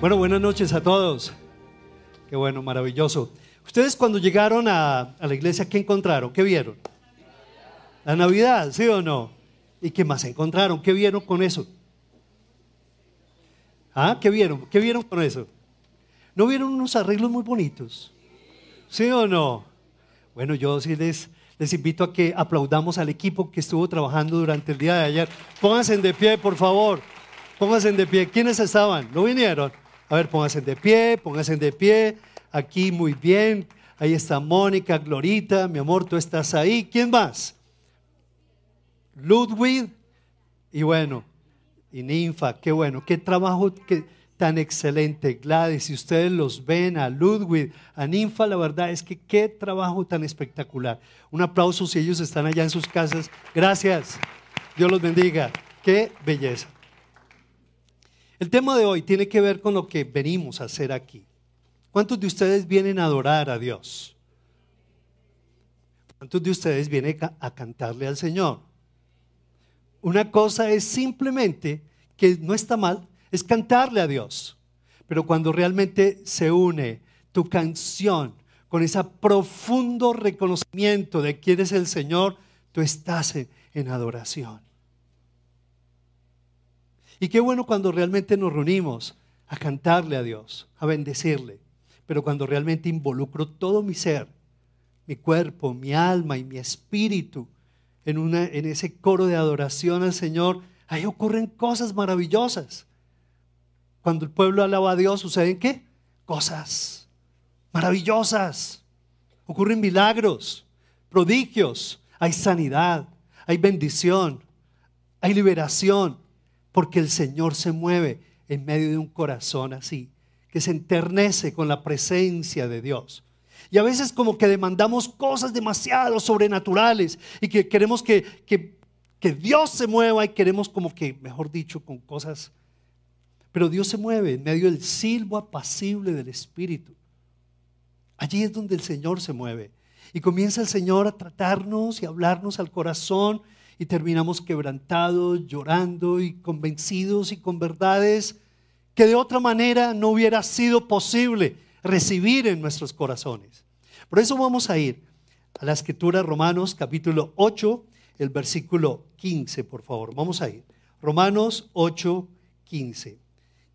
Bueno, buenas noches a todos. Qué bueno, maravilloso. Ustedes cuando llegaron a, la iglesia, ¿qué encontraron? ¿Qué vieron? La Navidad, ¿sí o no? ¿Y qué más encontraron? ¿Qué vieron con eso? ¿Ah? ¿Qué vieron? ¿Qué vieron con eso? ¿No vieron unos arreglos muy bonitos? ¿Sí o no? Bueno, yo sí les, les invito a que aplaudamos al equipo que estuvo trabajando durante el día de ayer. Pónganse de pie, por favor. Pónganse de pie. ¿Quiénes estaban? ¿No vinieron? A ver, pónganse de pie, pónganse de pie. Aquí muy bien. Ahí está Mónica, Glorita, mi amor, tú estás ahí. ¿Quién más? Ludwig. Y bueno, y Ninfa, qué bueno, qué trabajo tan excelente. Gladys, si ustedes los ven, a Ludwig, a Ninfa, la verdad es que qué trabajo tan espectacular. Un aplauso si ellos están allá en sus casas. Gracias. Dios los bendiga. Qué belleza. El tema de hoy tiene que ver con lo que venimos a hacer aquí. ¿Cuántos de ustedes vienen a adorar a Dios? ¿Cuántos de ustedes vienen a cantarle al Señor? Una cosa es simplemente, que no está mal, es cantarle a Dios. Pero cuando realmente se une tu canción con ese profundo reconocimiento de quién es el Señor, tú estás en adoración. Y qué bueno cuando realmente nos reunimos a cantarle a Dios, a bendecirle. Pero cuando realmente involucro todo mi ser, mi cuerpo, mi alma y mi espíritu en, una, en ese coro de adoración al Señor, ahí ocurren cosas maravillosas. Cuando el pueblo alaba a Dios, ¿suceden qué? Cosas maravillosas. Ocurren milagros, prodigios, hay sanidad, hay bendición, hay liberación, porque el Señor se mueve en medio de un corazón así, que se enternece con la presencia de Dios. Y a veces como que demandamos cosas demasiado sobrenaturales y que queremos que, que, que Dios se mueva y queremos como que, mejor dicho, con cosas... Pero Dios se mueve en medio del silbo apacible del Espíritu. Allí es donde el Señor se mueve. Y comienza el Señor a tratarnos y hablarnos al corazón y terminamos quebrantados, llorando y convencidos y con verdades que de otra manera no hubiera sido posible recibir en nuestros corazones. Por eso vamos a ir a la escritura Romanos capítulo 8, el versículo 15, por favor. Vamos a ir. Romanos 8, 15.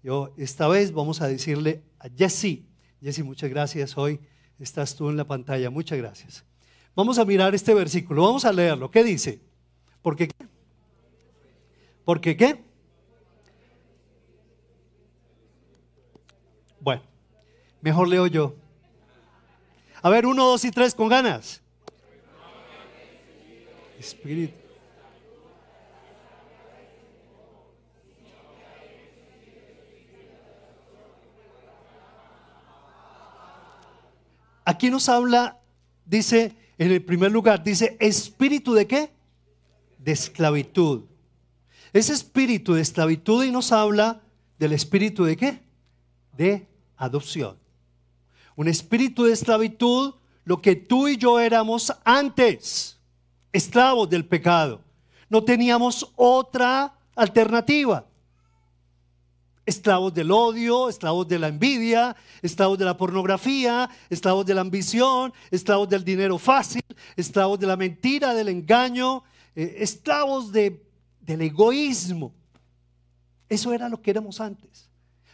Yo esta vez vamos a decirle a Jesse, Jesse, muchas gracias. Hoy estás tú en la pantalla. Muchas gracias. Vamos a mirar este versículo. Vamos a leerlo. ¿Qué dice? Porque qué? Porque qué? Bueno, mejor leo yo. A ver, uno, dos y tres con ganas. Espíritu. Aquí nos habla, dice, en el primer lugar, dice, espíritu de qué? De esclavitud. Ese espíritu de esclavitud y nos habla del espíritu de qué? De adopción. Un espíritu de esclavitud, lo que tú y yo éramos antes, esclavos del pecado. No teníamos otra alternativa. Esclavos del odio, esclavos de la envidia, esclavos de la pornografía, esclavos de la ambición, esclavos del dinero fácil, esclavos de la mentira, del engaño, eh, esclavos de, del egoísmo. Eso era lo que éramos antes.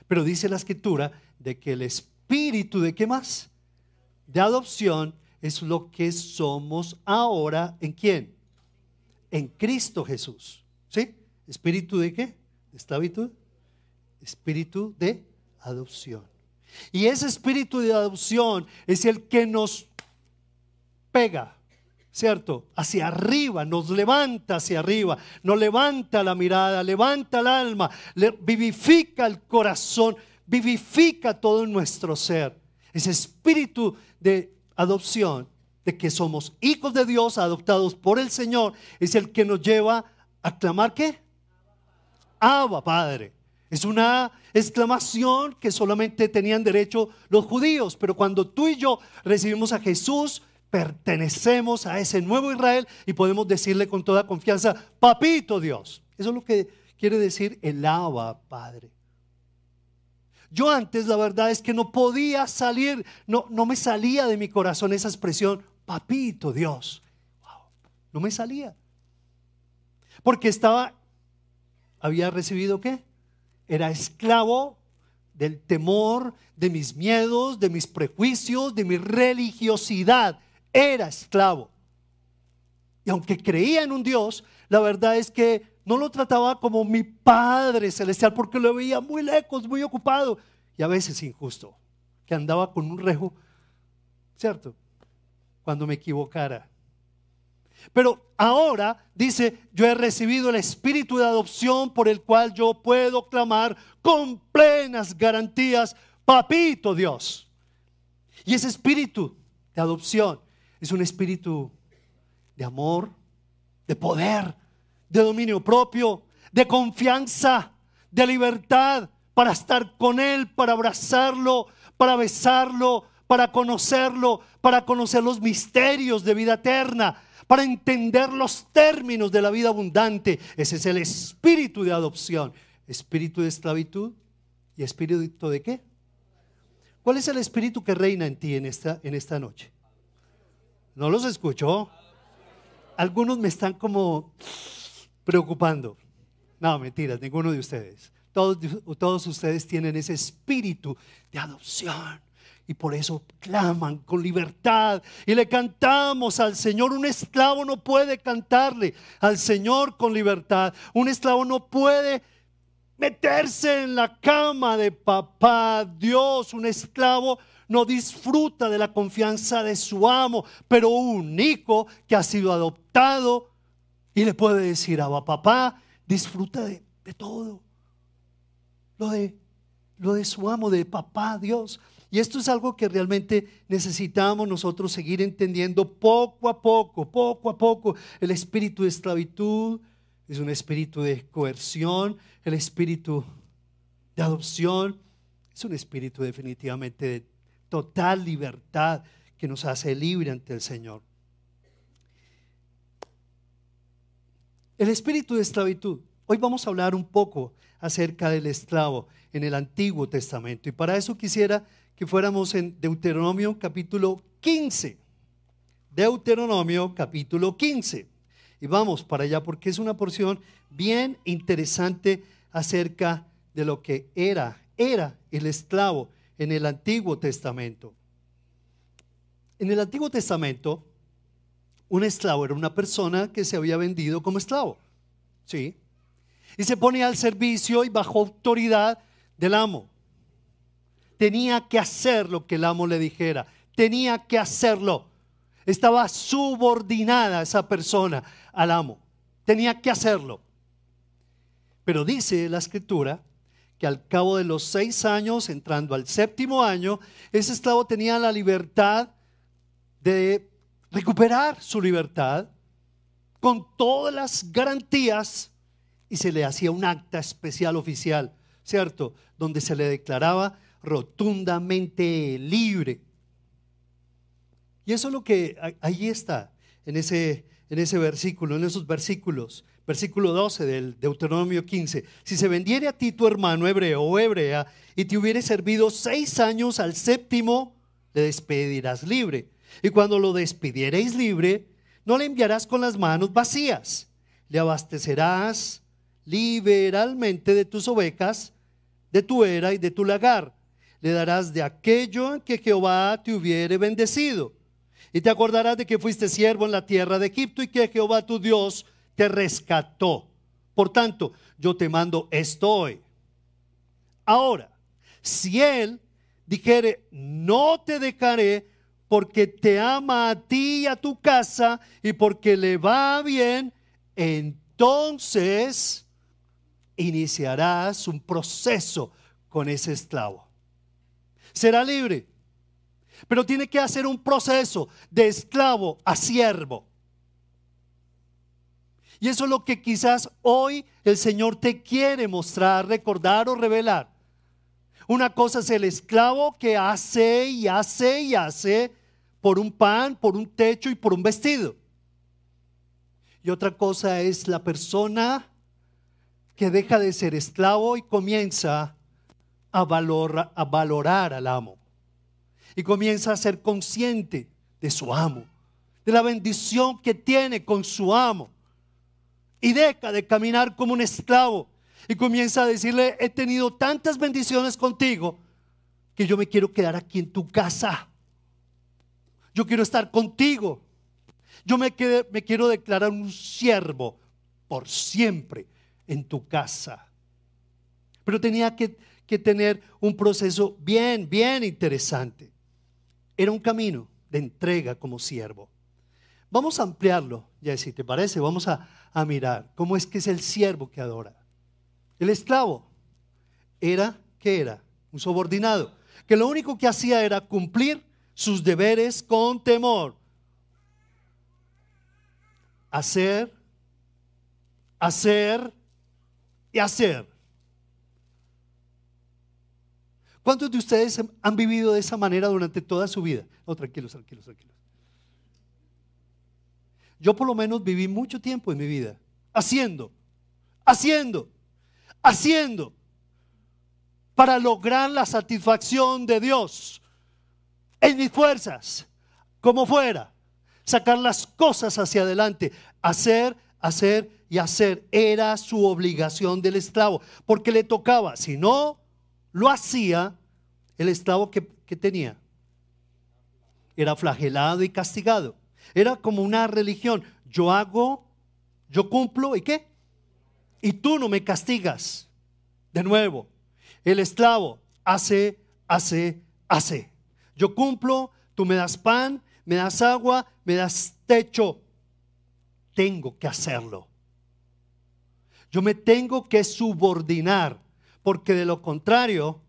Pero dice la escritura de que el espíritu de qué más? De adopción es lo que somos ahora en quién? En Cristo Jesús. ¿Sí? ¿Espíritu de qué? ¿De esclavitud? Espíritu de adopción. Y ese espíritu de adopción es el que nos pega ¿cierto? Hacia arriba, nos levanta hacia arriba, nos levanta la mirada, levanta el alma, vivifica el corazón, vivifica todo nuestro ser. Ese espíritu de adopción, de que somos hijos de Dios, adoptados por el Señor, es el que nos lleva a clamar qué? Abba, Padre. Es una exclamación que solamente tenían derecho los judíos, pero cuando tú y yo recibimos a Jesús, pertenecemos a ese nuevo Israel y podemos decirle con toda confianza, papito Dios. Eso es lo que quiere decir el Abba Padre. Yo antes la verdad es que no podía salir, no, no me salía de mi corazón esa expresión, papito Dios. no me salía. Porque estaba, había recibido qué? Era esclavo del temor, de mis miedos, de mis prejuicios, de mi religiosidad. Era esclavo. Y aunque creía en un Dios, la verdad es que no lo trataba como mi Padre Celestial porque lo veía muy lejos, muy ocupado y a veces injusto, que andaba con un rejo, ¿cierto? Cuando me equivocara. Pero ahora dice, yo he recibido el espíritu de adopción por el cual yo puedo clamar con plenas garantías, papito Dios. Y ese espíritu de adopción es un espíritu de amor, de poder, de dominio propio, de confianza, de libertad, para estar con Él, para abrazarlo, para besarlo, para conocerlo, para conocer los misterios de vida eterna, para entender los términos de la vida abundante. Ese es el espíritu de adopción, espíritu de esclavitud y espíritu de qué? ¿Cuál es el espíritu que reina en ti en esta, en esta noche? ¿No los escuchó? Algunos me están como preocupando. No, mentiras, ninguno de ustedes. Todos, todos ustedes tienen ese espíritu de adopción. Y por eso claman con libertad y le cantamos al Señor. Un esclavo no puede cantarle al Señor con libertad. Un esclavo no puede meterse en la cama de papá Dios. Un esclavo no disfruta de la confianza de su amo, pero un hijo que ha sido adoptado y le puede decir a papá, disfruta de, de todo. Lo de, lo de su amo, de papá Dios. Y esto es algo que realmente necesitamos nosotros seguir entendiendo poco a poco, poco a poco. El espíritu de esclavitud es un espíritu de coerción, el espíritu de adopción es un espíritu definitivamente de total libertad que nos hace libre ante el Señor. El espíritu de esclavitud. Hoy vamos a hablar un poco acerca del esclavo en el Antiguo Testamento. Y para eso quisiera que fuéramos en Deuteronomio capítulo 15. Deuteronomio capítulo 15. Y vamos para allá porque es una porción bien interesante acerca de lo que era, era el esclavo en el Antiguo Testamento. En el Antiguo Testamento, un esclavo era una persona que se había vendido como esclavo. ¿Sí? Y se ponía al servicio y bajo autoridad del amo. Tenía que hacer lo que el amo le dijera. Tenía que hacerlo. Estaba subordinada esa persona al amo. Tenía que hacerlo. Pero dice la escritura que al cabo de los seis años, entrando al séptimo año, ese esclavo tenía la libertad de recuperar su libertad con todas las garantías y se le hacía un acta especial oficial, ¿cierto? Donde se le declaraba rotundamente libre. Y eso es lo que ahí está, en ese, en ese versículo, en esos versículos. Versículo 12 del Deuteronomio 15. Si se vendiere a ti tu hermano hebreo o hebrea y te hubiere servido seis años al séptimo, le despedirás libre. Y cuando lo despidiereis libre, no le enviarás con las manos vacías. Le abastecerás liberalmente de tus ovejas, de tu era y de tu lagar. Le darás de aquello que Jehová te hubiere bendecido. Y te acordarás de que fuiste siervo en la tierra de Egipto y que Jehová tu Dios te rescató. Por tanto, yo te mando esto hoy. Ahora, si él dijere, no te dejaré porque te ama a ti y a tu casa y porque le va bien, entonces iniciarás un proceso con ese esclavo. Será libre, pero tiene que hacer un proceso de esclavo a siervo. Y eso es lo que quizás hoy el Señor te quiere mostrar, recordar o revelar. Una cosa es el esclavo que hace y hace y hace por un pan, por un techo y por un vestido. Y otra cosa es la persona que deja de ser esclavo y comienza a, valor, a valorar al amo. Y comienza a ser consciente de su amo, de la bendición que tiene con su amo. Y deja de caminar como un esclavo. Y comienza a decirle, he tenido tantas bendiciones contigo que yo me quiero quedar aquí en tu casa. Yo quiero estar contigo. Yo me, me quiero declarar un siervo por siempre en tu casa. Pero tenía que, que tener un proceso bien, bien interesante. Era un camino de entrega como siervo. Vamos a ampliarlo, si te parece, vamos a, a mirar cómo es que es el siervo que adora. El esclavo era, ¿qué era? Un subordinado, que lo único que hacía era cumplir sus deberes con temor. Hacer, hacer y hacer. ¿Cuántos de ustedes han vivido de esa manera durante toda su vida? No, tranquilos, tranquilos, tranquilos. Yo por lo menos viví mucho tiempo en mi vida haciendo, haciendo, haciendo para lograr la satisfacción de Dios en mis fuerzas, como fuera, sacar las cosas hacia adelante, hacer, hacer y hacer. Era su obligación del esclavo, porque le tocaba, si no lo hacía, el esclavo que, que tenía era flagelado y castigado. Era como una religión. Yo hago, yo cumplo y qué? Y tú no me castigas. De nuevo, el esclavo hace, hace, hace. Yo cumplo, tú me das pan, me das agua, me das techo. Tengo que hacerlo. Yo me tengo que subordinar, porque de lo contrario,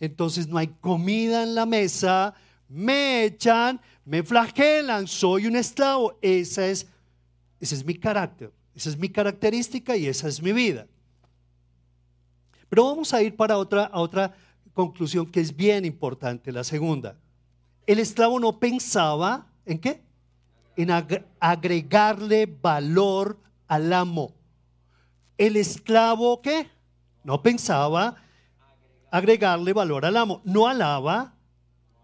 entonces no hay comida en la mesa, me echan, me flagelan, soy un esclavo. Esa es, ese es mi carácter, esa es mi característica y esa es mi vida. Pero vamos a ir para otra, a otra conclusión que es bien importante, la segunda. El esclavo no pensaba en qué? En agregarle valor al amo. El esclavo qué? No pensaba agregarle valor al amo. No alaba,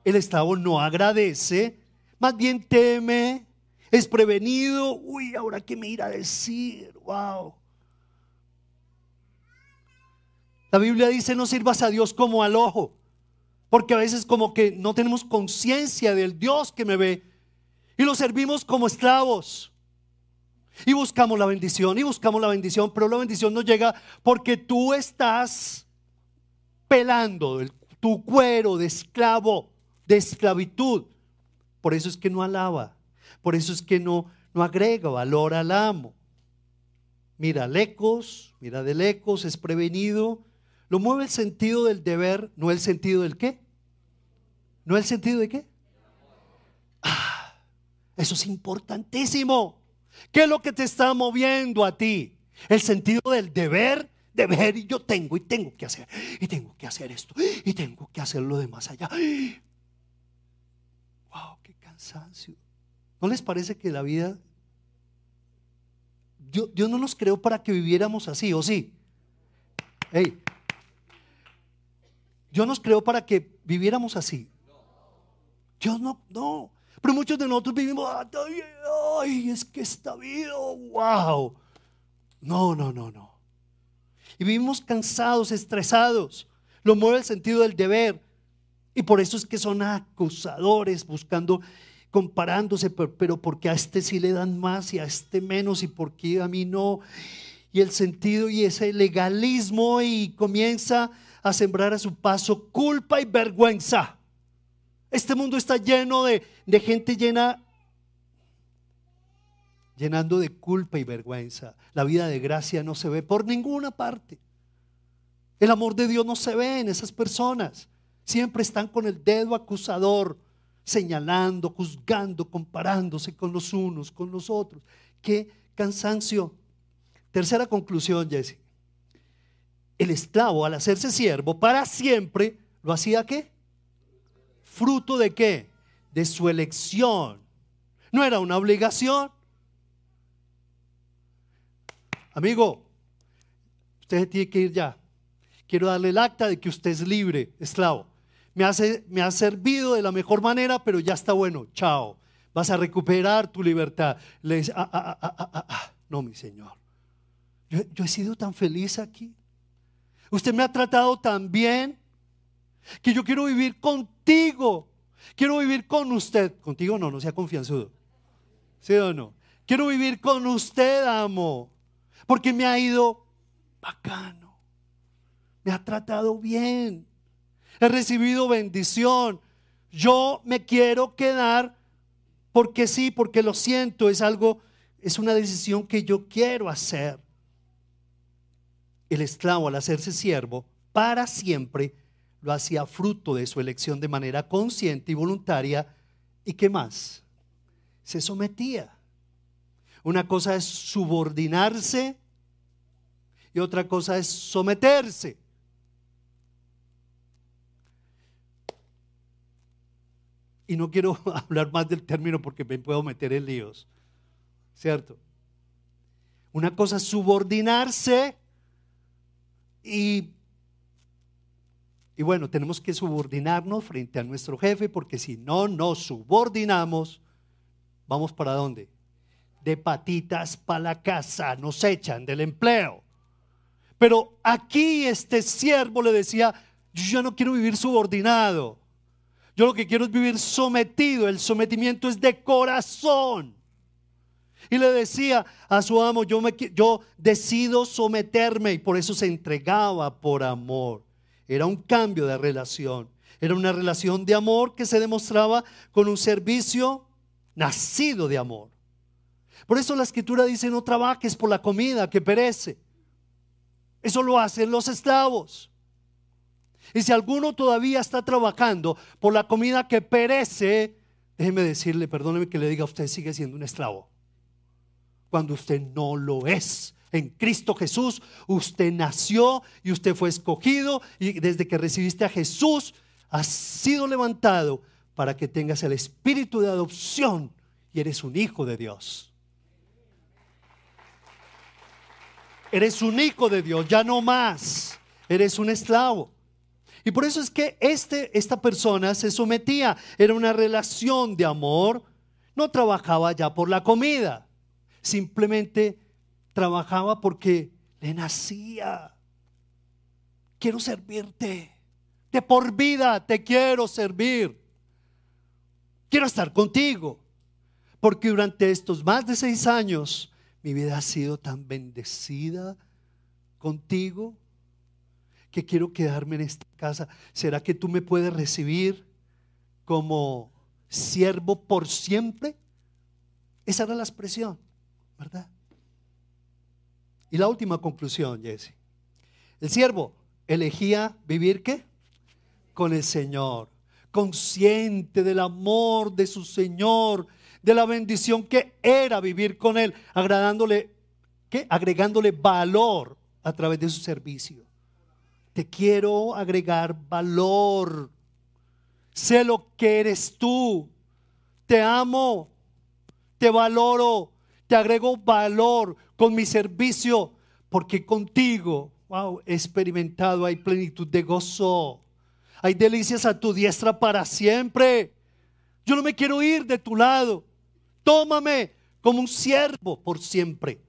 el esclavo no agradece, más bien teme, es prevenido. Uy, ahora qué me irá a decir, wow. La Biblia dice, no sirvas a Dios como al ojo, porque a veces como que no tenemos conciencia del Dios que me ve y lo servimos como esclavos. Y buscamos la bendición, y buscamos la bendición, pero la bendición no llega porque tú estás pelando tu cuero de esclavo, de esclavitud. Por eso es que no alaba, por eso es que no, no agrega valor al amo. Mira lejos, mira de lejos, es prevenido, lo mueve el sentido del deber, no el sentido del qué. ¿No el sentido de qué? Ah, eso es importantísimo. ¿Qué es lo que te está moviendo a ti? El sentido del deber, deber y yo tengo y tengo que hacer. Y tengo que hacer esto. Y tengo que hacer lo de más allá. Cansancio. ¿No les parece que la vida... Dios, Dios no nos creó para que viviéramos así, ¿o sí? Hey, Dios nos creó para que viviéramos así. Dios no, no. Pero muchos de nosotros vivimos, ay, es que esta vida, wow. No, no, no, no. Y vivimos cansados, estresados. Lo mueve el sentido del deber. Y por eso es que son acusadores, buscando, comparándose, pero, pero porque a este sí le dan más y a este menos y porque a mí no. Y el sentido y ese legalismo y comienza a sembrar a su paso culpa y vergüenza. Este mundo está lleno de, gente llena, llenando de culpa y vergüenza. La vida de gracia no se ve por ninguna parte. El amor de Dios no se ve en esas personas. Siempre están con el dedo acusador, señalando, juzgando, comparándose con los unos, con los otros. Qué cansancio. Tercera conclusión, Jesse el esclavo al hacerse siervo para siempre, ¿lo hacía qué? Fruto de qué? De su elección. No era una obligación. Amigo, usted tiene que ir ya. quiero darle el acta de que usted es libre, esclavo. Me, hace, me ha servido de la mejor manera, pero ya está bueno, chao. Vas a recuperar tu libertad. Le dice, ah, ah, ah, ah no, mi Señor. Yo, yo he sido tan feliz aquí. Usted me ha tratado tan bien que yo quiero vivir contigo. Quiero vivir con usted. Contigo no, no sea confianzudo. ¿Sí o no? Quiero vivir con usted, amo. Porque me ha ido bacano. Me ha tratado bien. He recibido bendición. Yo me quiero quedar porque sí, porque lo siento, es algo, es una decisión que yo quiero hacer. El esclavo al hacerse siervo para siempre lo hacía fruto de su elección de manera consciente y voluntaria. ¿Y qué más? Se sometía. Una cosa es subordinarse y otra cosa es someterse. Y no quiero hablar más del término porque me puedo meter en líos. ¿Cierto? Una cosa es subordinarse y y bueno, tenemos que subordinarnos frente a nuestro jefe porque si no nos subordinamos, vamos para dónde? De patitas para la casa, nos echan del empleo. Pero aquí este siervo le decía, yo ya no quiero vivir subordinado. Yo lo que quiero es vivir sometido. El sometimiento es de corazón. Y le decía a su amo, yo, decido someterme y por eso se entregaba por amor. Era un cambio de relación. Era una relación de amor que se demostraba con un servicio nacido de amor. Por eso la escritura dice, no trabajes por la comida que perece. Eso lo hacen los esclavos. Y si alguno todavía está trabajando por la comida que perece, déjeme decirle, perdóneme que le diga, usted sigue siendo un esclavo. Cuando usted no lo es en Cristo Jesús. Usted nació y usted fue escogido y desde que recibiste a Jesús, has sido levantado para que tengas el espíritu de adopción y eres un hijo de Dios. Eres un hijo de Dios, ya no más. Eres un esclavo. Y por eso es que este, esta persona se sometía, era una relación de amor, no trabajaba ya por la comida, simplemente trabajaba porque le nacía. Quiero servirte. De por vida te quiero servir. Quiero estar contigo. Porque durante estos más de seis años mi vida ha sido tan bendecida contigo que quiero quedarme en esta casa. ¿Será que tú me puedes recibir como siervo por siempre? Esa era la expresión, ¿verdad? Y la última conclusión, Jesse. El siervo elegía vivir qué? Con el Señor, consciente del amor de su Señor, de la bendición que era vivir con Él, agradándole, ¿qué? agregándole valor a través de su servicio. Te quiero agregar valor. Sé lo que eres tú. Te amo. Te valoro. Te agrego valor con mi servicio, porque contigo, wow, he experimentado, hay plenitud de gozo, hay delicias a tu diestra para siempre. Yo no me quiero ir de tu lado. Tómame como un siervo por siempre.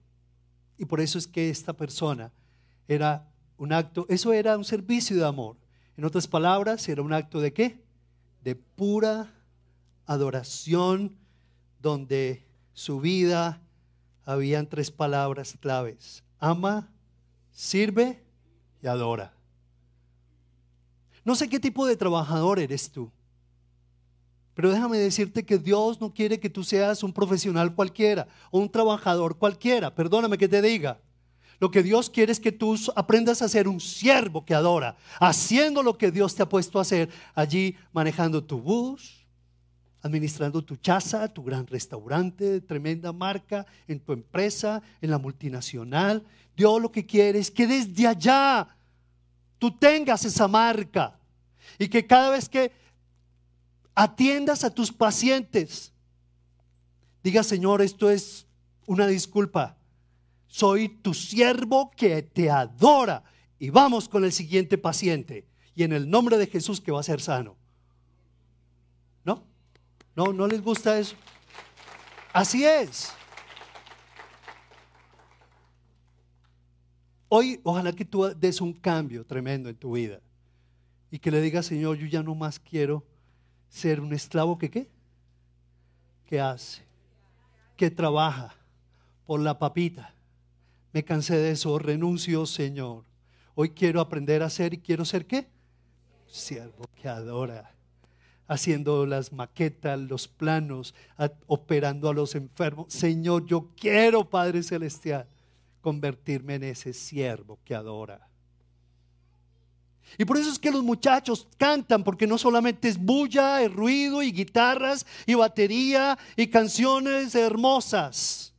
Y por eso es que esta persona era un acto, eso era un servicio de amor. En otras palabras, era un acto de qué? De pura adoración, donde su vida habían tres palabras claves. Ama, sirve y adora. No sé qué tipo de trabajador eres tú, pero déjame decirte que Dios no quiere que tú seas un profesional cualquiera o un trabajador cualquiera. Perdóname que te diga. Lo que Dios quiere es que tú aprendas a ser un siervo que adora, haciendo lo que Dios te ha puesto a hacer allí, manejando tu bus, administrando tu casa, tu gran restaurante, tremenda marca, en tu empresa, en la multinacional. Dios lo que quiere es que desde allá tú tengas esa marca y que cada vez que atiendas a tus pacientes, diga Señor, esto es una disculpa. Soy tu siervo que te adora y vamos con el siguiente paciente. Y en el nombre de Jesús que va a ser sano. ¿No? ¿No, no les gusta eso? Así es. Hoy, ojalá que tú des un cambio tremendo en tu vida y que le digas, Señor, yo ya no más quiero ser un esclavo que qué? Que hace, que trabaja por la papita. Me cansé de eso, renuncio, Señor. Hoy quiero aprender a ser y quiero ser qué? Siervo que adora, haciendo las maquetas, los planos, operando a los enfermos. Señor, yo quiero, Padre Celestial, convertirme en ese siervo que adora. Y por eso es que los muchachos cantan, porque no solamente es bulla, es ruido y guitarras y batería y canciones hermosas,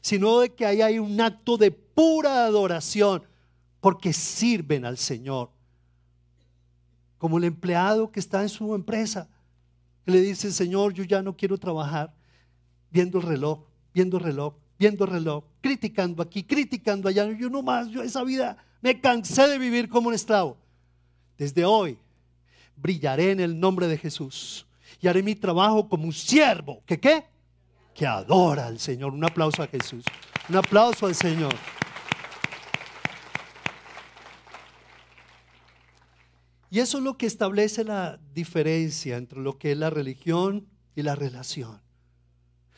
sino de que ahí hay un acto de pura adoración, porque sirven al Señor. Como el empleado que está en su empresa, le dice, Señor, yo ya no quiero trabajar viendo el reloj, viendo el reloj, viendo el reloj, criticando aquí, criticando allá. Yo no más, yo esa vida me cansé de vivir como un esclavo. Desde hoy brillaré en el nombre de Jesús y haré mi trabajo como un siervo. ¿Que qué? Que adora al Señor. Un aplauso a Jesús. Un aplauso al Señor. Y eso es lo que establece la diferencia entre lo que es la religión y la relación.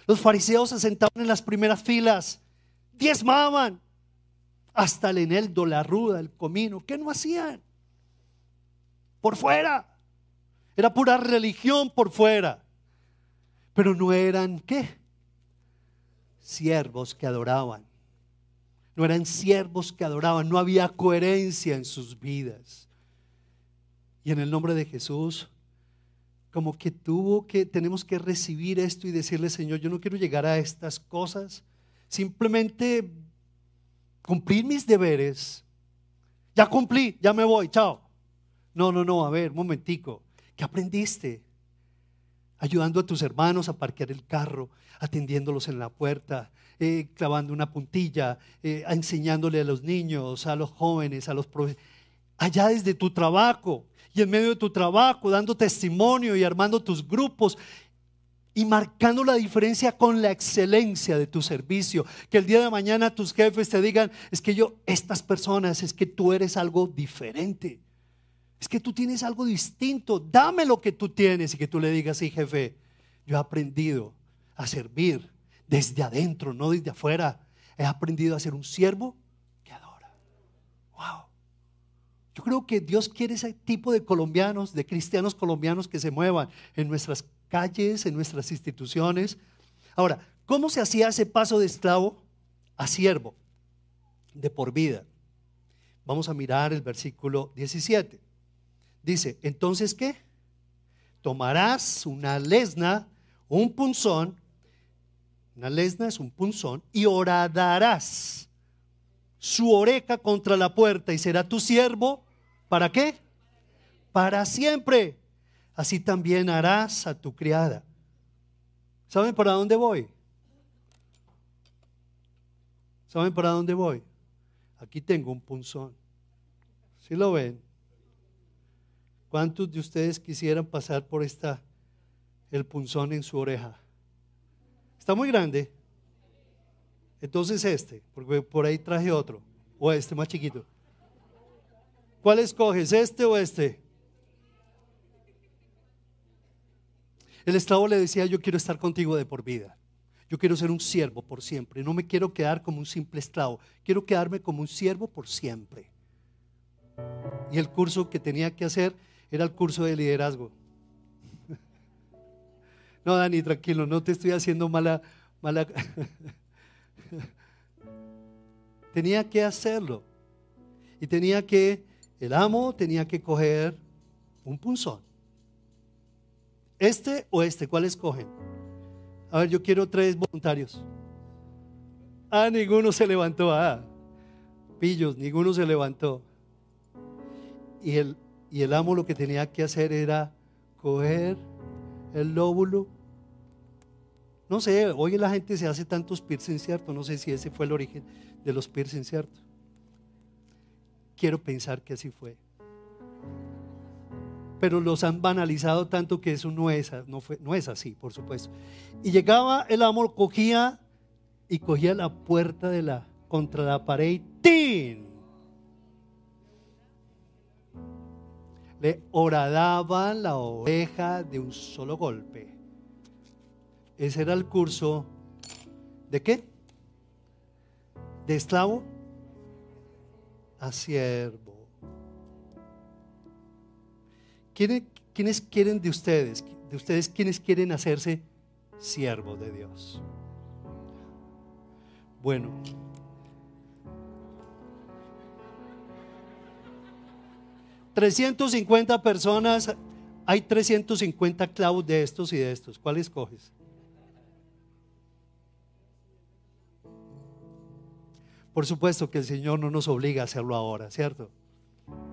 Los fariseos se sentaban en las primeras filas, diezmaban hasta el eneldo, la ruda, el comino. ¿Qué no hacían? Por fuera. Era pura religión por fuera. Pero no eran, ¿qué? Siervos que adoraban. No eran siervos que adoraban. No había coherencia en sus vidas. Y en el nombre de Jesús, como que tuvo que, tenemos que recibir esto y decirle, Señor, yo no quiero llegar a estas cosas, simplemente cumplir mis deberes. Ya cumplí, ya me voy, chao. No, no, no, a ver, momentico. ¿Qué aprendiste? Ayudando a tus hermanos a parquear el carro, atendiéndolos en la puerta, eh, clavando una puntilla, eh, enseñándole a los niños, a los jóvenes, a los profesores. Allá desde tu trabajo, y en medio de tu trabajo, dando testimonio y armando tus grupos y marcando la diferencia con la excelencia de tu servicio. Que el día de mañana tus jefes te digan, es que yo, estas personas, es que tú eres algo diferente. Es que tú tienes algo distinto. Dame lo que tú tienes y que tú le digas, sí, jefe, yo he aprendido a servir desde adentro, no desde afuera. He aprendido a ser un siervo que adora. Wow. Yo creo que Dios quiere ese tipo de colombianos, de cristianos colombianos que se muevan en nuestras calles, en nuestras instituciones. Ahora, ¿cómo se hacía ese paso de esclavo a siervo de por vida? Vamos a mirar el versículo 17. Dice, entonces, ¿qué? Tomarás una lesna, un punzón, una lesna es un punzón, y horadarás su oreja contra la puerta y será tu siervo. ¿Para qué? Para siempre. Así también harás a tu criada. ¿Saben para dónde voy? ¿Saben para dónde voy? Aquí tengo un punzón. ¿Sí lo ven? ¿Cuántos de ustedes quisieran pasar por esta, el punzón en su oreja? Está muy grande. Entonces este, porque por ahí traje otro, o este más chiquito. ¿Cuál escoges, este o este? El esclavo le decía, yo quiero estar contigo de por vida. Yo quiero ser un siervo por siempre. No me quiero quedar como un simple esclavo. Quiero quedarme como un siervo por siempre. Y el curso que tenía que hacer era el curso de liderazgo. No, Dani, tranquilo, no te estoy haciendo mala, mala. tenía que hacerlo. Y tenía que, el amo tenía que coger un punzón. ¿Este o este? ¿Cuál escogen? A ver, yo quiero tres voluntarios. Ah, ninguno se levantó. Ah, pillos, ninguno se levantó. Y el, y el amo lo que tenía que hacer era coger el lóbulo no sé, hoy la gente se hace tantos piercings, ¿cierto? No sé si ese fue el origen de los piercings, ¿cierto? quiero pensar que así fue. Pero los han banalizado tanto que eso no es, no así, por supuesto. Y llegaba el amor, cogía y cogía la puerta de la contra la pared y ¡tin! Le horadaban la oveja de un solo golpe. Ese era el curso de qué? De esclavo a siervo. ¿Quiénes, ¿Quiénes quieren de ustedes? De ustedes, ¿quiénes quieren hacerse siervo de Dios? Bueno. ¿350 personas? Hay 350 clavos de estos y de estos. ¿Cuál escoges? Por supuesto que el Señor no nos obliga a hacerlo ahora, ¿cierto?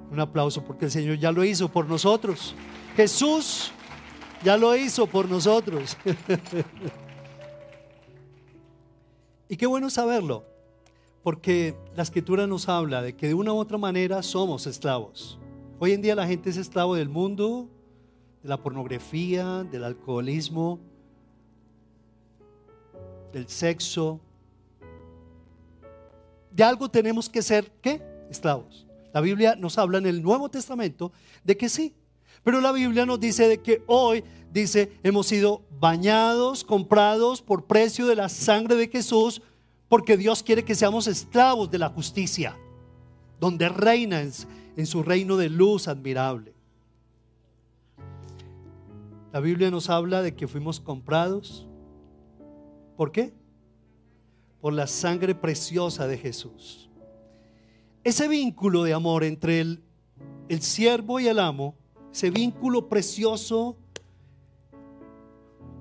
Un aplauso porque el Señor ya lo hizo por nosotros. Jesús ya lo hizo por nosotros. y qué bueno saberlo, porque la escritura nos habla de que de una u otra manera somos esclavos. Hoy en día la gente es esclavo del mundo, de la pornografía, del alcoholismo, del sexo, de algo tenemos que ser, ¿qué? Esclavos. La Biblia nos habla en el Nuevo Testamento de que sí. Pero la Biblia nos dice de que hoy, dice, hemos sido bañados, comprados por precio de la sangre de Jesús, porque Dios quiere que seamos esclavos de la justicia, donde reina en, su reino de luz admirable. La Biblia nos habla de que fuimos comprados. ¿Por qué? por la sangre preciosa de Jesús. Ese vínculo de amor entre el, el siervo y el amo, ese vínculo precioso,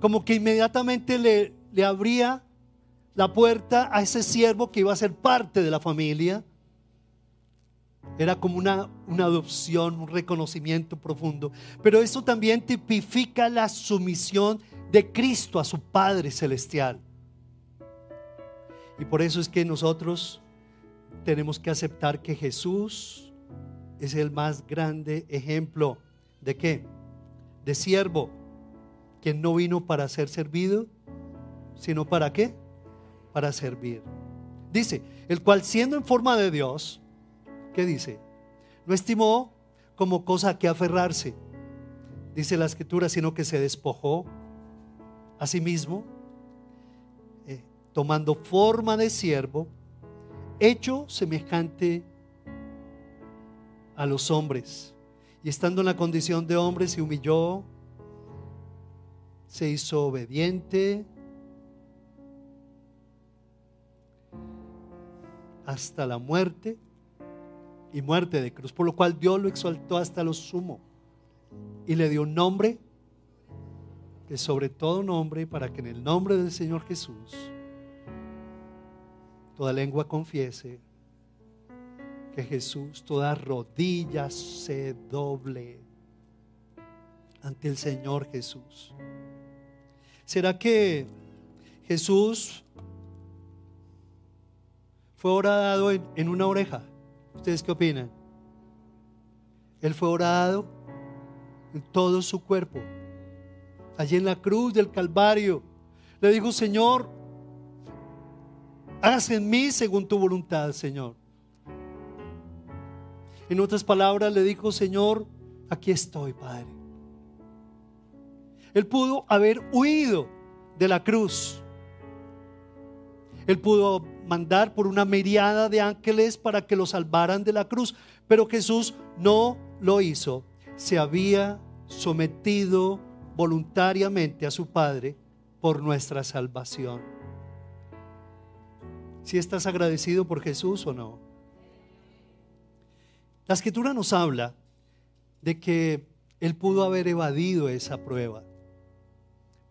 como que inmediatamente le, le abría la puerta a ese siervo que iba a ser parte de la familia. Era como una, una, adopción, un reconocimiento profundo. Pero eso también tipifica la sumisión de Cristo a su Padre Celestial. Y por eso es que nosotros tenemos que aceptar que Jesús es el más grande ejemplo de qué? De siervo, que no vino para ser servido, sino para qué? Para servir. Dice, el cual siendo en forma de Dios, ¿qué dice? No estimó como cosa que aferrarse, dice la escritura, sino que se despojó a sí mismo tomando forma de siervo, hecho semejante a los hombres. Y estando en la condición de hombre, se humilló, se hizo obediente hasta la muerte y muerte de cruz, por lo cual Dios lo exaltó hasta lo sumo y le dio un nombre que sobre todo nombre, para que en el nombre del Señor Jesús toda lengua confiese que Jesús, toda rodilla se doble ante el Señor Jesús. ¿Será que Jesús fue orado en, en una oreja? ¿Ustedes qué opinan? Él fue orado en todo su cuerpo. Allí en la cruz del Calvario. Le dijo, Señor, Haz en mí según tu voluntad, Señor. En otras palabras le dijo, Señor, aquí estoy, Padre. Él pudo haber huido de la cruz. Él pudo mandar por una miriada de ángeles para que lo salvaran de la cruz, pero Jesús no lo hizo. Se había sometido voluntariamente a su Padre por nuestra salvación si estás agradecido por Jesús o no. La escritura nos habla de que Él pudo haber evadido esa prueba,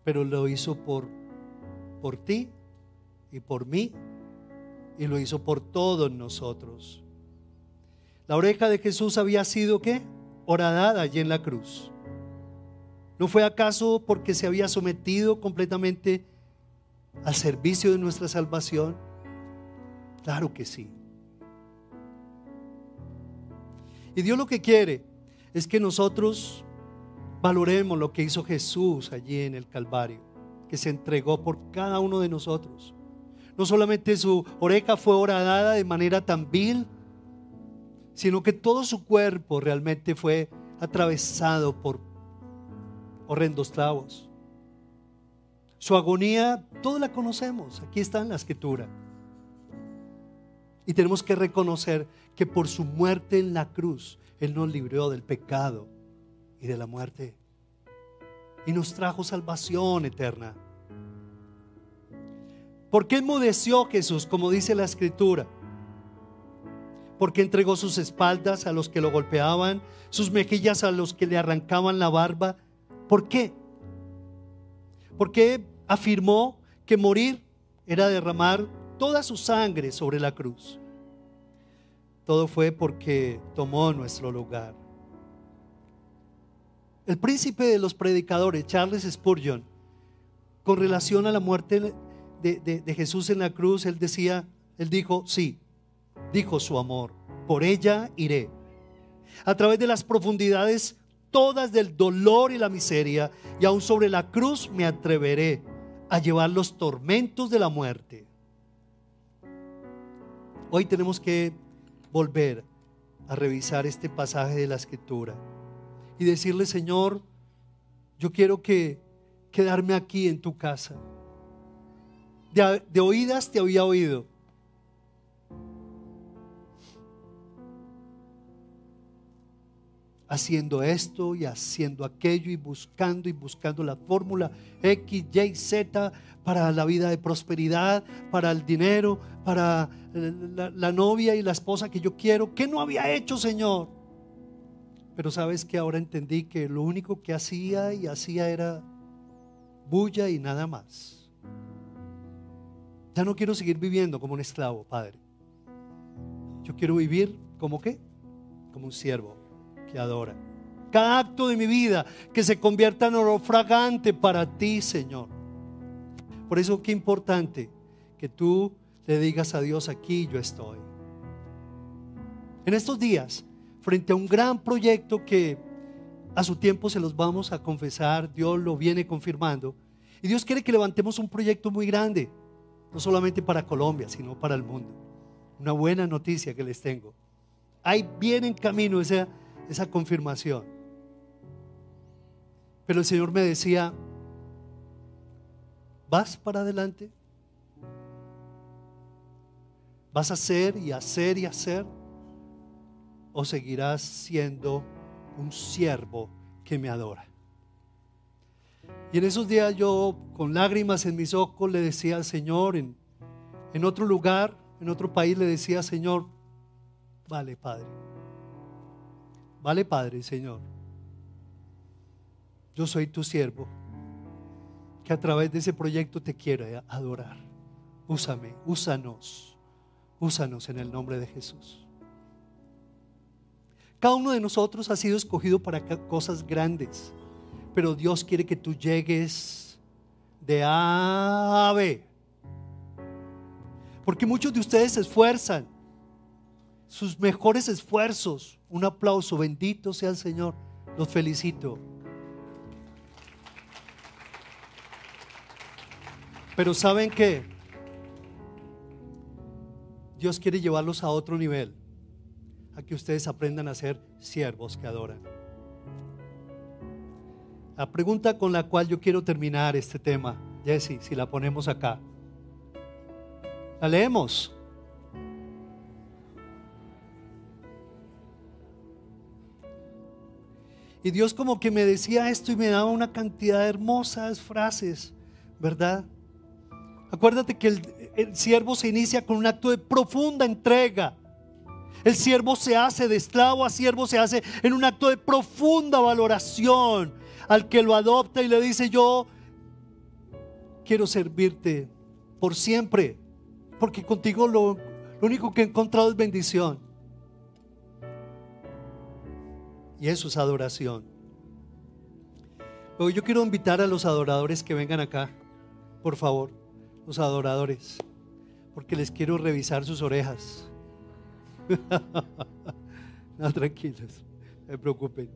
pero lo hizo por, por ti y por mí y lo hizo por todos nosotros. La oreja de Jesús había sido qué? Horadada allí en la cruz. ¿No fue acaso porque se había sometido completamente al servicio de nuestra salvación? Claro que sí. Y Dios lo que quiere es que nosotros valoremos lo que hizo Jesús allí en el Calvario, que se entregó por cada uno de nosotros. No solamente su oreja fue horadada de manera tan vil, sino que todo su cuerpo realmente fue atravesado por horrendos clavos. Su agonía, todos la conocemos, aquí está en la escritura. Y tenemos que reconocer que por su muerte en la cruz, Él nos libró del pecado y de la muerte. Y nos trajo salvación eterna. ¿Por qué enmudeció Jesús, como dice la escritura? Porque entregó sus espaldas a los que lo golpeaban, sus mejillas a los que le arrancaban la barba. ¿Por qué? Porque afirmó que morir era derramar toda su sangre sobre la cruz. Todo fue porque tomó nuestro lugar. El príncipe de los predicadores, Charles Spurgeon, con relación a la muerte de, de Jesús en la cruz, él decía, él dijo, sí, dijo su amor, por ella iré. A través de las profundidades todas del dolor y la miseria, y aún sobre la cruz me atreveré a llevar los tormentos de la muerte. Hoy tenemos que volver a revisar este pasaje de la escritura y decirle, Señor, yo quiero que quedarme aquí en tu casa. De, oídas te había oído. haciendo esto y haciendo aquello y buscando y buscando la fórmula X, Y, Z para la vida de prosperidad, para el dinero, para la, novia y la esposa que yo quiero. ¿Qué no había hecho, Señor? Pero sabes que ahora entendí que lo único que hacía y hacía era bulla y nada más. Ya no quiero seguir viviendo como un esclavo, Padre. Yo quiero vivir como qué? Como un siervo que adora. Cada acto de mi vida que se convierta en oro fragante para ti, Señor. Por eso qué importante que tú le digas a Dios aquí yo estoy. En estos días, frente a un gran proyecto que a su tiempo se los vamos a confesar, Dios lo viene confirmando. Y Dios quiere que levantemos un proyecto muy grande, no solamente para Colombia, sino para el mundo. Una buena noticia que les tengo. Ahí viene en camino esa esa confirmación. Pero el Señor me decía, ¿vas para adelante? ¿Vas a hacer y hacer y hacer? ¿O seguirás siendo un siervo que me adora? Y en esos días yo, con lágrimas en mis ojos, le decía al Señor, en, en otro lugar, en otro país, le decía, Señor, vale, Padre Vale, Padre, Señor. Yo soy tu siervo, que a través de ese proyecto te quiero adorar. Úsame, úsanos, úsanos en el nombre de Jesús. Cada uno de nosotros ha sido escogido para cosas grandes, pero Dios quiere que tú llegues de A a B. Porque muchos de ustedes se esfuerzan, sus mejores esfuerzos. Un aplauso, bendito sea el Señor. Los felicito. Pero ¿saben qué? Dios quiere llevarlos a otro nivel, a que ustedes aprendan a ser siervos que adoran. La pregunta con la cual yo quiero terminar este tema, Jesse, si la ponemos acá. La leemos. Y Dios como que me decía esto y me daba una cantidad de hermosas frases, ¿verdad? Acuérdate que el, siervo se inicia con un acto de profunda entrega. El siervo se hace de esclavo a siervo, se hace en un acto de profunda valoración al que lo adopta y le dice, yo quiero servirte por siempre, porque contigo lo, lo único que he encontrado es bendición. Y eso es adoración. Luego yo quiero invitar a los adoradores que vengan acá, por favor, los adoradores, porque les quiero revisar sus orejas. No, tranquilos, no me preocupen.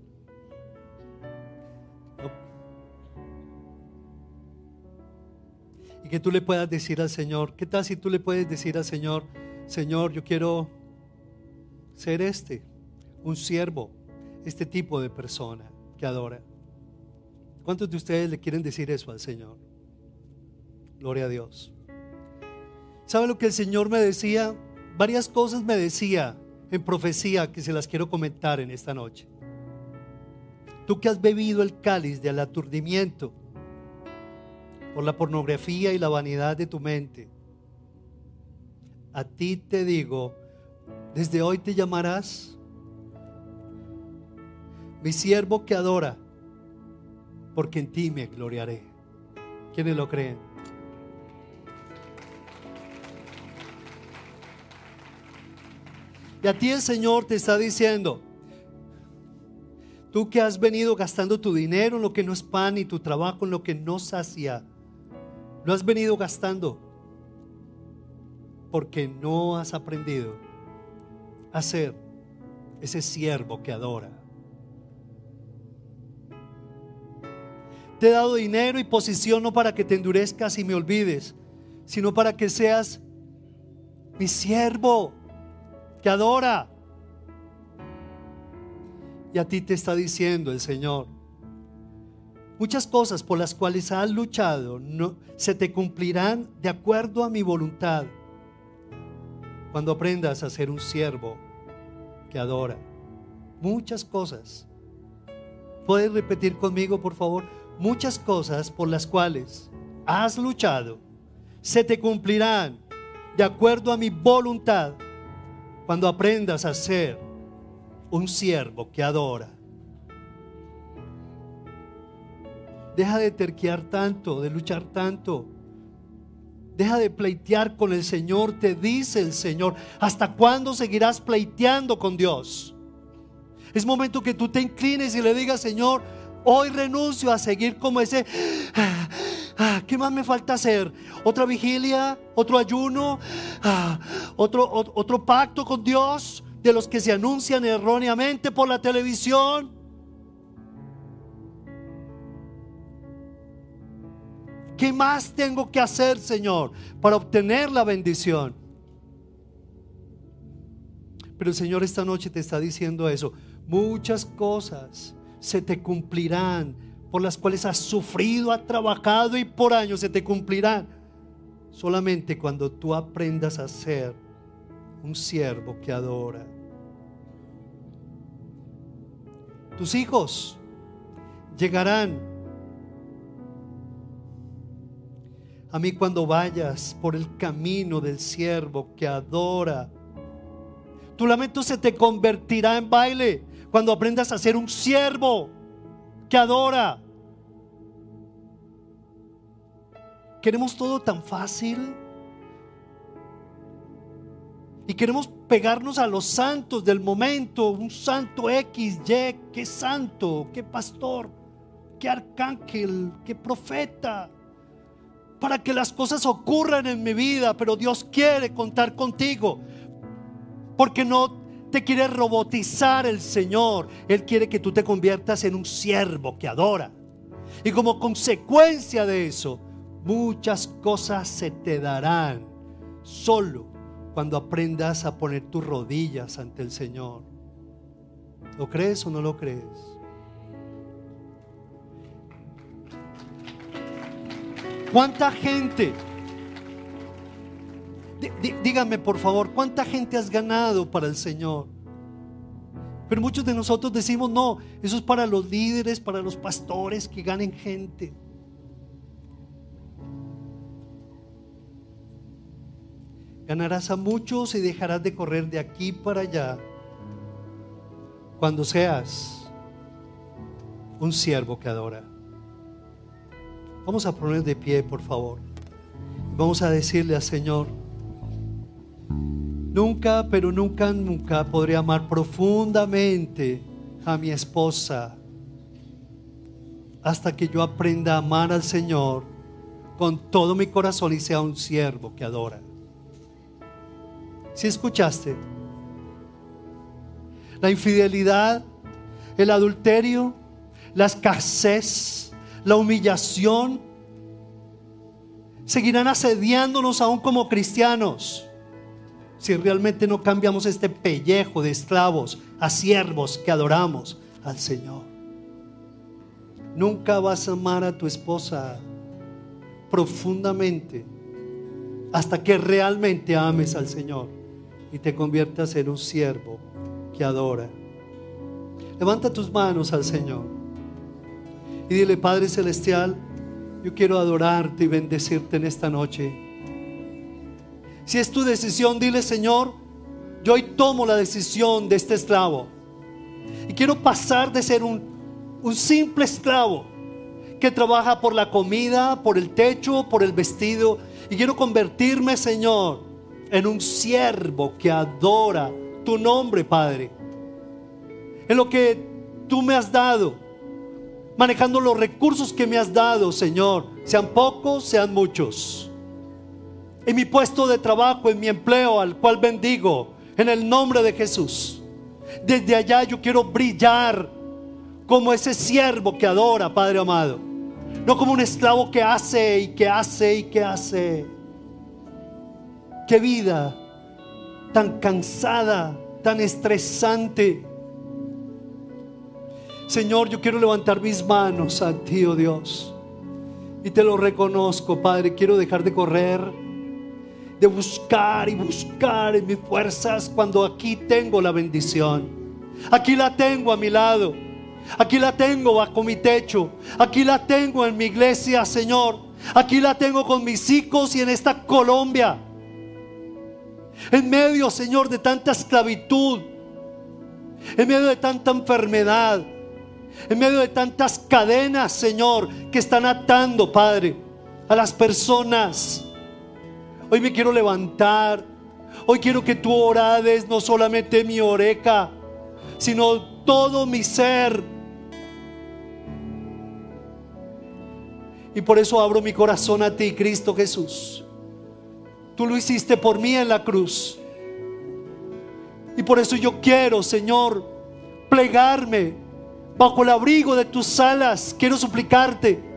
Y que tú le puedas decir al Señor, ¿qué tal si tú le puedes decir al Señor, Señor, yo quiero ser este, un siervo, este tipo de persona que adora? ¿Cuántos de ustedes le quieren decir eso al Señor? Gloria a Dios. ¿Sabe lo que el Señor me decía? Varias cosas me decía en profecía que se las quiero comentar en esta noche. Tú que has bebido el cáliz del aturdimiento por la pornografía y la vanidad de tu mente, a ti te digo, desde hoy te llamarás mi siervo que adora, porque en ti me gloriaré. ¿Quiénes lo creen? Y a ti el Señor te está diciendo, tú que has venido gastando tu dinero en lo que no es pan y tu trabajo en lo que no sacia, lo has venido gastando porque no has aprendido a ser ese siervo que adora. Te he dado dinero y posición no para que te endurezcas y me olvides, sino para que seas mi siervo que adora. Y a ti te está diciendo el Señor, muchas cosas por las cuales has luchado no, se te cumplirán de acuerdo a mi voluntad cuando aprendas a ser un siervo que adora. Muchas cosas. ¿Puedes repetir conmigo, por favor? Muchas cosas por las cuales has luchado se te cumplirán de acuerdo a mi voluntad cuando aprendas a ser un siervo que adora. Deja de terquear tanto, de luchar tanto. Deja de pleitear con el Señor, te dice el Señor. ¿Hasta cuándo seguirás pleiteando con Dios? Es momento que tú te inclines y le digas, Señor, hoy renuncio a seguir como ese Ah, ¿Qué más me falta hacer? ¿Otra vigilia? ¿Otro ayuno? Ah, ¿Otro, ¿Otro pacto con Dios? De los que se anuncian erróneamente por la televisión. ¿Qué más tengo que hacer, Señor, para obtener la bendición? Pero el Señor esta noche te está diciendo eso. Muchas cosas se te cumplirán por las cuales has sufrido, has trabajado y por años se te cumplirán. Solamente cuando tú aprendas a ser un siervo que adora. Tus hijos llegarán a mí cuando vayas por el camino del siervo que adora. Tu lamento se te convertirá en baile cuando aprendas a ser un siervo que adora. Queremos todo tan fácil. Y queremos pegarnos a los santos del momento, un santo X, Y, qué santo, qué pastor, qué arcángel, qué profeta, para que las cosas ocurran en mi vida, pero Dios quiere contar contigo, porque no te quiere robotizar el Señor, Él quiere que tú te conviertas en un siervo que adora. Y como consecuencia de eso, Muchas cosas se te darán solo cuando aprendas a poner tus rodillas ante el Señor. ¿Lo crees o no lo crees? ¿Cuánta gente? Dígame por favor, ¿cuánta gente has ganado para el Señor? Pero muchos de nosotros decimos, no, eso es para los líderes, para los pastores que ganen gente. Ganarás a muchos y dejarás de correr de aquí para allá cuando seas un siervo que adora. Vamos a poner de pie, por favor. Vamos a decirle al Señor, nunca, pero nunca, nunca podré amar profundamente a mi esposa hasta que yo aprenda a amar al Señor con todo mi corazón y sea un siervo que adora. Si escuchaste, la infidelidad, el adulterio, la escasez, la humillación, seguirán asediándonos aún como cristianos si realmente no cambiamos este pellejo de esclavos a siervos que adoramos al Señor. Nunca vas a amar a tu esposa profundamente hasta que realmente ames al Señor y te conviertas en un siervo que adora. Levanta tus manos al Señor y dile, Padre Celestial, yo quiero adorarte y bendecirte en esta noche. Si es tu decisión, dile, Señor, yo hoy tomo la decisión de este esclavo. Y quiero pasar de ser un, un simple esclavo que trabaja por la comida, por el techo, por el vestido. Y quiero convertirme, Señor, en un siervo que adora tu nombre, Padre. En lo que tú me has dado, manejando los recursos que me has dado, Señor, sean pocos, sean muchos. En mi puesto de trabajo, en mi empleo, al cual bendigo, en el nombre de Jesús. Desde allá yo quiero brillar como ese siervo que adora, Padre amado no como un esclavo que hace y que hace y que hace. Qué vida tan cansada, tan estresante. Señor, yo quiero levantar mis manos a ti, oh Dios. Y te lo reconozco, Padre. Quiero dejar de correr, de buscar y buscar en mis fuerzas cuando aquí tengo la bendición. Aquí la tengo a mi lado. Aquí la tengo bajo mi techo. Aquí la tengo en mi iglesia, Señor. Aquí la tengo con mis hijos y en esta Colombia. En medio, Señor, de tanta esclavitud. En medio de tanta enfermedad. En medio de tantas cadenas, Señor, que están atando, Padre, a las personas. Hoy me quiero levantar. Hoy quiero que tú orades no solamente mi oreja, sino todo mi ser Y por eso abro mi corazón a ti, Cristo Jesús. Tú lo hiciste por mí en la cruz. Y por eso yo quiero, Señor, plegarme bajo el abrigo de tus alas. Quiero suplicarte.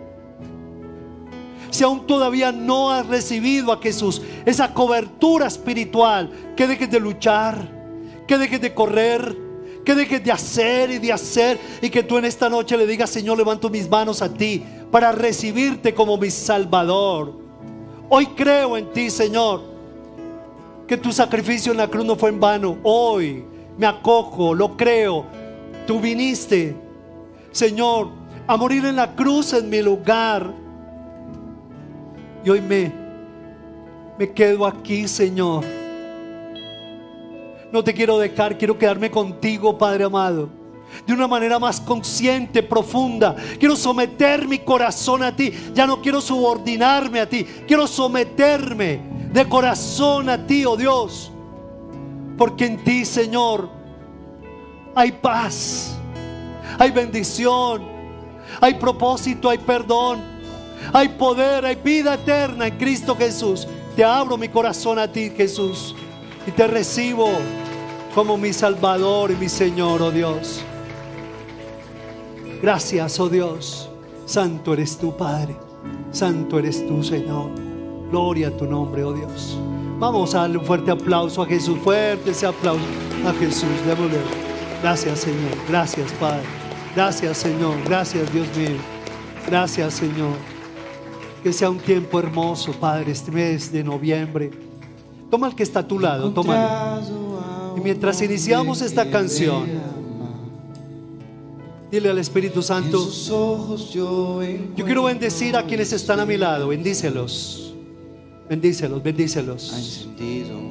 Si aún todavía no has recibido a Jesús, esa cobertura espiritual, que dejes de luchar, que dejes de correr, que dejes de hacer y de hacer y que tú en esta noche le digas, Señor, levanto mis manos a ti para recibirte como mi Salvador. Hoy creo en ti, Señor, que tu sacrificio en la cruz no fue en vano. Hoy me acojo, lo creo. Tú viniste, Señor, a morir en la cruz en mi lugar. Y hoy me, me quedo aquí, Señor no te quiero dejar, quiero quedarme contigo, Padre amado. De una manera más consciente, profunda. Quiero someter mi corazón a ti. Ya no quiero subordinarme a ti. Quiero someterme de corazón a ti, oh Dios. Porque en ti, Señor, hay paz, hay bendición, hay propósito, hay perdón, hay poder, hay vida eterna en Cristo Jesús. Te abro mi corazón a ti, Jesús, y te recibo como mi Salvador y mi Señor, oh Dios. Gracias, oh Dios. Santo eres tú, Padre. Santo eres tú, Señor. Gloria a tu nombre, oh Dios. Vamos a darle un fuerte aplauso a Jesús. Fuerte ese aplauso a Jesús. Démosle. Gracias, Señor. Gracias, Padre. Gracias, Señor. Gracias, Dios mío. Gracias, Señor. Que sea un tiempo hermoso, Padre, este mes de noviembre. Toma el que está a tu lado. Toma. Y mientras iniciamos esta canción, dile al Espíritu Santo, yo quiero bendecir a quienes están a mi lado, bendícelos, bendícelos, bendícelos.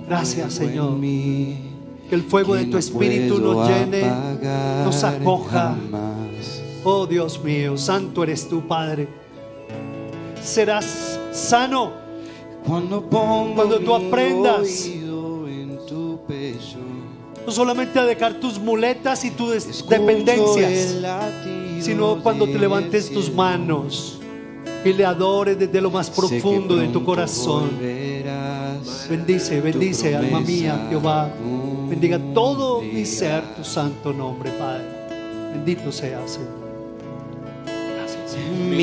Gracias Señor. Que el fuego de tu Espíritu nos llene, nos acoja. Oh Dios mío, santo eres tú, Padre. Serás sano cuando, cuando tú aprendas no solamente a dejar tus muletas y tus dependencias, sino cuando te levantes tus manos y le adores desde lo más profundo de tu corazón. Bendice, Tu bendice, alma mía, Jehová. Bendiga todo mi ser tu santo nombre, Padre. Bendito sea, Señor. Gracias, Señor.